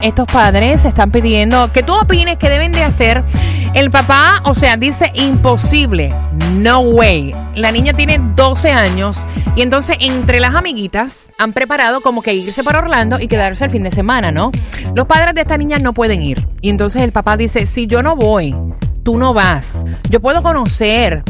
Estos padres están pidiendo que tú opines que deben de hacer. El papá, o sea, dice imposible. No way. La niña tiene 12 años y entonces entre las amiguitas han preparado como que irse para Orlando y quedarse el fin de semana, ¿no? Los padres de esta niña no pueden ir. Y entonces el papá dice, si yo no voy, tú no vas. Yo puedo conocer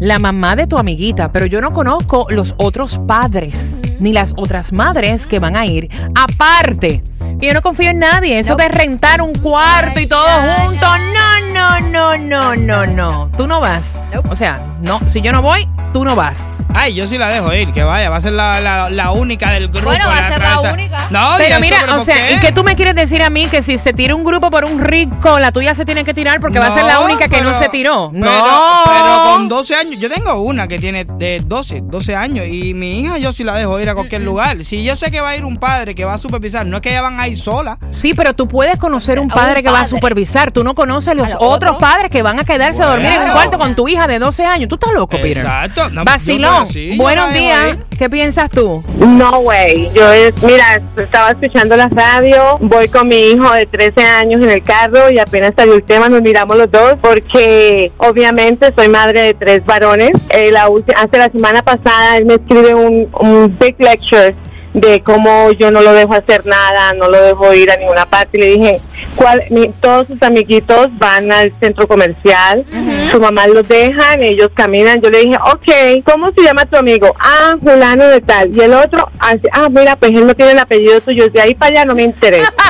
la mamá de tu amiguita, pero yo no conozco los otros padres ni las otras madres que van a ir. Aparte, yo no confío en nadie. Eso de rentar un cuarto y todo junto. No, no, no, no, no, no. Tú no vas. O sea, no, si yo no voy, tú no vas. Ay, yo sí la dejo ir, que vaya, va a ser la, la, la única del grupo. Bueno, va a ser la única. No, Pero mira, ¿pero o sea, qué? ¿y qué tú me quieres decir a mí? Que si se tira un grupo por un rico, la tuya se tiene que tirar porque va a ser la única que no se tiró. Pero, no. pero con 12 años, yo tengo una que tiene de 12, 12 años y mi hija yo sí la dejo ir a cualquier lugar. Si yo sé que va a ir un padre que va a supervisar, no es que ellas van a ir sola. Sí, pero tú puedes conocer un padre que va a supervisar. Tú no conoces los A los otros otros. padres que van a quedarse a dormir en un cuarto con tu hija de 12 años. Tú estás loco, Peter. Exacto. No, Vacilón, así, yo buenos días. ¿Qué piensas tú? No way. Yo, es- mira, estaba escuchando la radio, voy con mi hijo de 13 años en el carro y apenas salió el tema, nos miramos los dos porque obviamente soy madre de tres varones. Eh, la hace la semana pasada él me escribe un, un big lecture de cómo yo no lo dejo hacer nada, no lo dejo ir a ninguna parte. Y le dije, ¿cuál? Mi- todos sus amiguitos van al centro comercial, su mamá los dejan, ellos caminan. Yo le dije, ok, ¿cómo se llama tu amigo? Ah, fulano de tal. Y el otro, así, ah, mira, pues él no tiene el apellido tuyo, de ahí para allá no me interesa.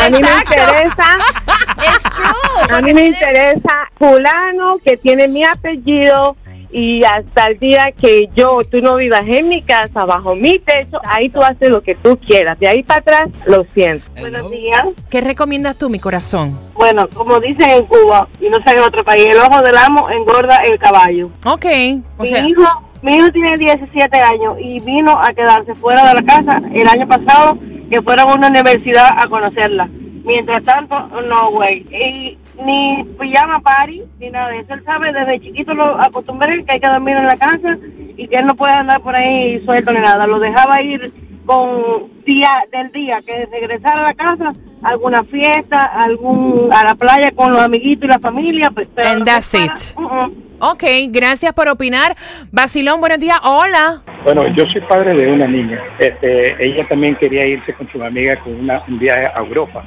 A mí me interesa, true. a mí me interesa fulano que tiene mi apellido y hasta el día que yo, tú no vivas en mi casa, bajo mi techo, ahí tú haces lo que tú quieras. De ahí para atrás, lo siento. Buenos días. ¿Qué recomiendas tú, mi corazón? Bueno, como dicen en Cuba, y no sé en otro país, el ojo del amo engorda el caballo. Ok. O mi sea, hijo, mi hijo tiene 17 años y vino a quedarse fuera de la casa el año pasado que fueron a una universidad a conocerla. Mientras tanto, no, güey. Y ni pijama party, ni nada de eso. Él sabe, desde chiquito lo acostumbré que hay que dormir en la casa y que él no puede andar por ahí suelto ni nada. Lo dejaba ir con día del día, que regresara a la casa, alguna fiesta, algún a la playa con los amiguitos y la familia. Pues, pero And that's para- it. Uh, uh. ok, gracias por opinar. Basilón, buenos días. Hola. Bueno, yo soy padre de una niña. Este, ella también quería irse con su amiga con una, un viaje a Europa.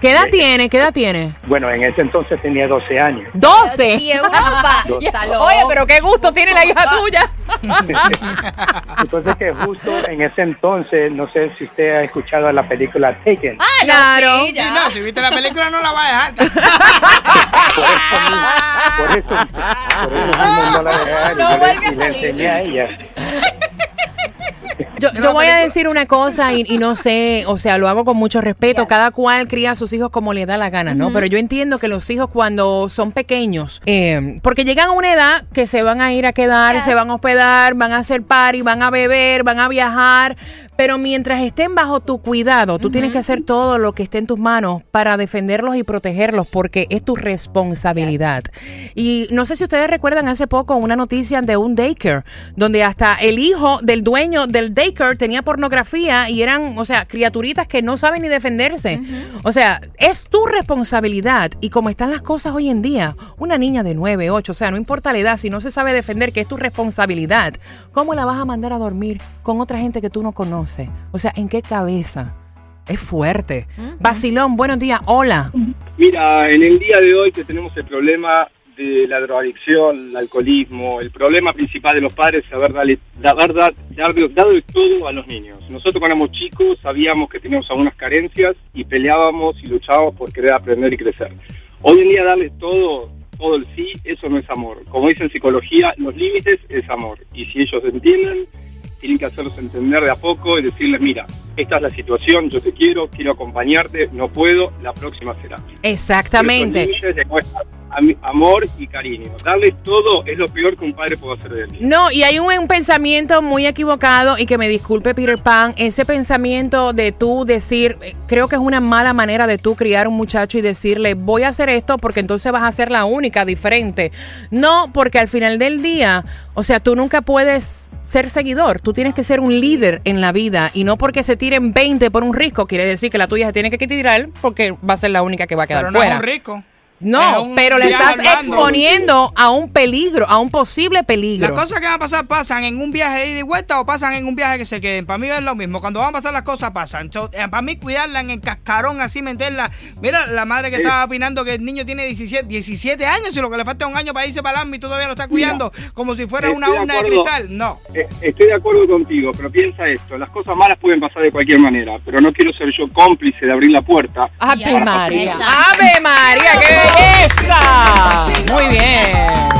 ¿Qué edad tiene? ¿Qué edad tiene? Bueno, en ese entonces tenía 12 años. 12. Y Europa. Oye, pero qué gusto tiene la hija tuya. Entonces que justo en ese entonces, no sé si usted ha escuchado la película Taken. Ah, no, Claro. sí, no, si viste la película no la va a dejar. Por eso, mismo- por eso, por eso mismo no la dejé y No yo le- vuelve a y le salir. enseñé a ella. Yo, yo voy a decir una cosa y, y no sé, o sea, lo hago con mucho respeto. Cada cual cría a sus hijos como le da la gana, ¿no? Pero yo entiendo que los hijos cuando son pequeños, eh, porque llegan a una edad que se van a ir a quedar, Yeah. se van a hospedar, van a hacer party, van a beber, van a viajar, pero mientras estén bajo tu cuidado, tú tienes que hacer todo lo que esté en tus manos para defenderlos y protegerlos, porque es tu responsabilidad. Y no sé si ustedes recuerdan hace poco una noticia de un daycare, donde hasta el hijo del dueño del daycare tenía pornografía y eran, o sea, criaturitas que no saben ni defenderse. O sea, es tu responsabilidad. Y como están las cosas hoy en día, una niña de 9, 8, o sea, no importa la edad, si no se sabe defender, que es tu responsabilidad, ¿cómo la vas a mandar a dormir con otra gente que tú no conoces? O sea, ¿en qué cabeza? Es fuerte. Basilón, buenos días. Hola. Mira, en el día de hoy que tenemos el problema de la drogadicción, el alcoholismo, el problema principal de los padres es haber, dale, haber da- darle- dado el todo a los niños. Nosotros cuando éramos chicos sabíamos que teníamos algunas carencias y peleábamos y luchábamos por querer aprender y crecer. Hoy en día darle todo, todo el sí, eso no es amor. Como dice en psicología, los límites es amor. Y si ellos entienden, tienen que hacerlos entender de a poco y decirles, mira, esta es la situación, yo te quiero, quiero acompañarte, no puedo, la próxima será. Exactamente. Amor y cariño. Darle todo es lo peor que un padre puede hacer del niño. No, y hay un, un pensamiento muy equivocado y que me disculpe Peter Pan, ese pensamiento de tú decir, eh, creo que es una mala manera de tú criar un muchacho y decirle, voy a hacer esto porque entonces vas a ser la única diferente. No, porque al final del día, o sea, tú nunca puedes ser seguidor, tú tienes que ser un líder en la vida y no porque se tiren 20 por un risco, quiere decir que la tuya se tiene que tirar porque va a ser la única que va a quedar Pero no fuera. es un rico. No, pero le estás exponiendo a un peligro, a un posible peligro. Las cosas que van a pasar pasan en un viaje de ida y vuelta o pasan en un viaje que se queden. Para mí es lo mismo. Cuando van a pasar las cosas pasan. So, eh, para mí cuidarla en el cascarón así, meterla. Mira, la madre que Sí. estaba opinando que el niño tiene 17, 17 años y lo que le falta es un año para irse para el y todavía lo está cuidando como si fuera una Estoy urna de cristal. No. Eh, Estoy de acuerdo contigo, pero piensa esto, las cosas malas pueden pasar de cualquier manera, pero no quiero ser yo cómplice de abrir la puerta. Ave. María. Ave María, qué belleza. Muy bien.